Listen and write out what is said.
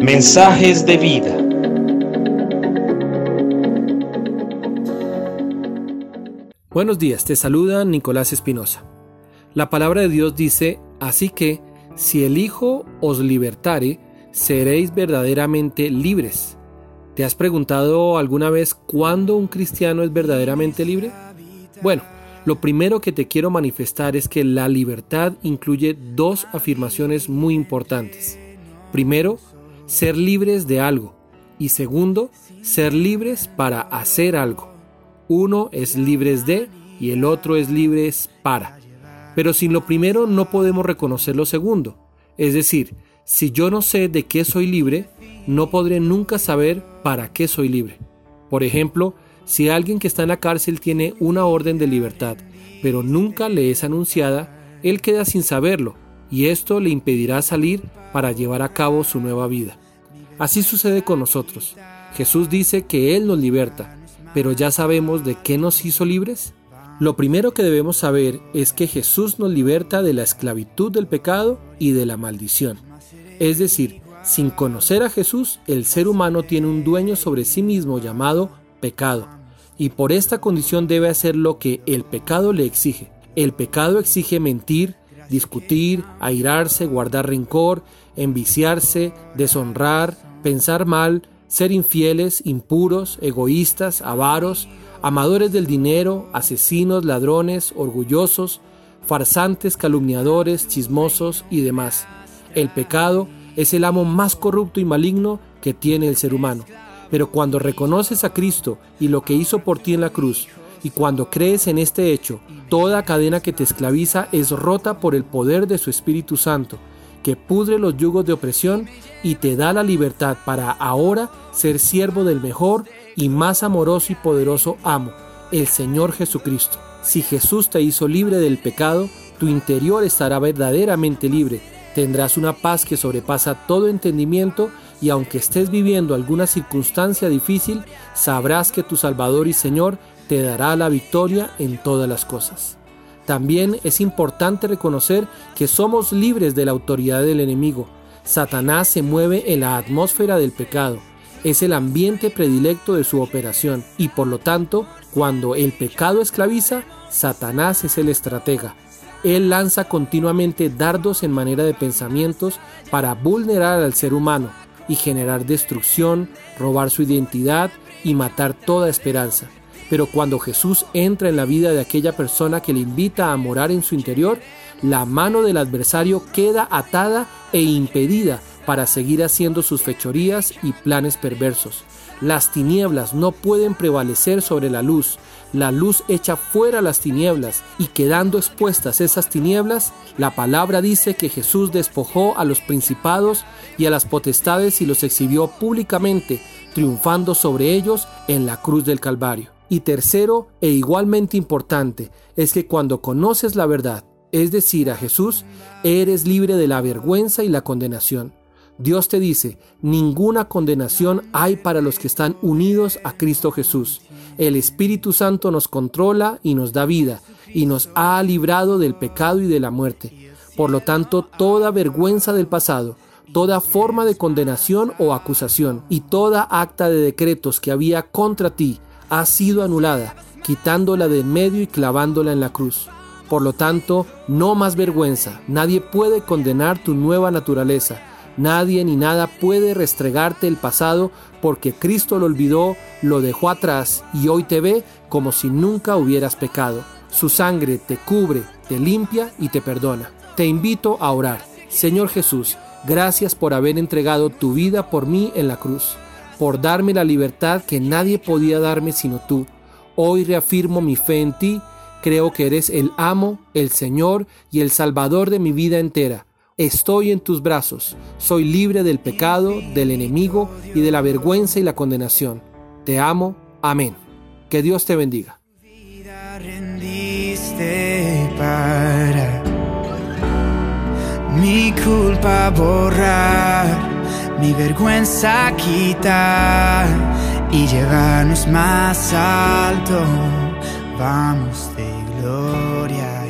Mensajes de vida. Buenos días, te saluda Nicolás Espinosa. La palabra de Dios dice, así que, si el Hijo os libertare, seréis verdaderamente libres. ¿Te has preguntado alguna vez cuándo un cristiano es verdaderamente libre? Bueno, lo primero que te quiero manifestar es que la libertad incluye dos afirmaciones muy importantes. Primero, ser libres de algo. Y segundo, ser libres para hacer algo. Uno es libres de y el otro es libres para. Pero sin lo primero no podemos reconocer lo segundo. Es decir, si yo no sé de qué soy libre, no podré nunca saber para qué soy libre. Por ejemplo, si alguien que está en la cárcel tiene una orden de libertad, pero nunca le es anunciada, él queda sin saberlo y esto le impedirá salir para llevar a cabo su nueva vida. Así sucede con nosotros. Jesús dice que Él nos liberta, pero ya sabemos de qué nos hizo libres. Lo primero que debemos saber es que Jesús nos liberta de la esclavitud del pecado y de la maldición. Es decir, sin conocer a Jesús, el ser humano tiene un dueño sobre sí mismo llamado pecado, y por esta condición debe hacer lo que el pecado le exige. El pecado exige mentir, discutir, airarse, guardar rencor, enviciarse, deshonrar, pensar mal, ser infieles, impuros, egoístas, avaros, amadores del dinero, asesinos, ladrones, orgullosos, farsantes, calumniadores, chismosos y demás. El pecado es el amo más corrupto y maligno que tiene el ser humano. Pero cuando reconoces a Cristo y lo que hizo por ti en la cruz, y cuando crees en este hecho, toda cadena que te esclaviza es rota por el poder de su Espíritu Santo, que pudre los yugos de opresión y te da la libertad para ahora ser siervo del mejor y más amoroso y poderoso amo, el Señor Jesucristo. Si Jesús te hizo libre del pecado, tu interior estará verdaderamente libre. Tendrás una paz que sobrepasa todo entendimiento y aunque estés viviendo alguna circunstancia difícil, sabrás que tu Salvador y Señor te dará la victoria en todas las cosas. También es importante reconocer que somos libres de la autoridad del enemigo. Satanás se mueve en la atmósfera del pecado. Es el ambiente predilecto de su operación y por lo tanto, cuando el pecado esclaviza, Satanás es el estratega. Él lanza continuamente dardos en manera de pensamientos para vulnerar al ser humano y generar destrucción, robar su identidad y matar toda esperanza. Pero cuando Jesús entra en la vida de aquella persona que le invita a morar en su interior, la mano del adversario queda atada e impedida para seguir haciendo sus fechorías y planes perversos. Las tinieblas no pueden prevalecer sobre la luz. La luz echa fuera las tinieblas y quedando expuestas esas tinieblas, la palabra dice que Jesús despojó a los principados y a las potestades y los exhibió públicamente, triunfando sobre ellos en la cruz del Calvario. Y tercero, e igualmente importante, es que cuando conoces la verdad, es decir, a Jesús, eres libre de la vergüenza y la condenación. Dios te dice, ninguna condenación hay para los que están unidos a Cristo Jesús. El Espíritu Santo nos controla y nos da vida, y nos ha librado del pecado y de la muerte. Por lo tanto, toda vergüenza del pasado, toda forma de condenación o acusación, y toda acta de decretos que había contra ti, ha sido anulada, quitándola de en medio y clavándola en la cruz. Por lo tanto, no más vergüenza, nadie puede condenar tu nueva naturaleza, nadie ni nada puede restregarte el pasado porque Cristo lo olvidó, lo dejó atrás y hoy te ve como si nunca hubieras pecado. Su sangre te cubre, te limpia y te perdona. Te invito a orar. Señor Jesús, gracias por haber entregado tu vida por mí en la cruz por darme la libertad que nadie podía darme sino tú. Hoy reafirmo mi fe en ti, creo que eres el amo, el Señor y el Salvador de mi vida entera. Estoy en tus brazos, soy libre del pecado, del enemigo y de la vergüenza y la condenación. Te amo, amén. Que Dios te bendiga. mi culpa borrar mi vergüenza quitar y llevarnos más alto. Vamos de gloria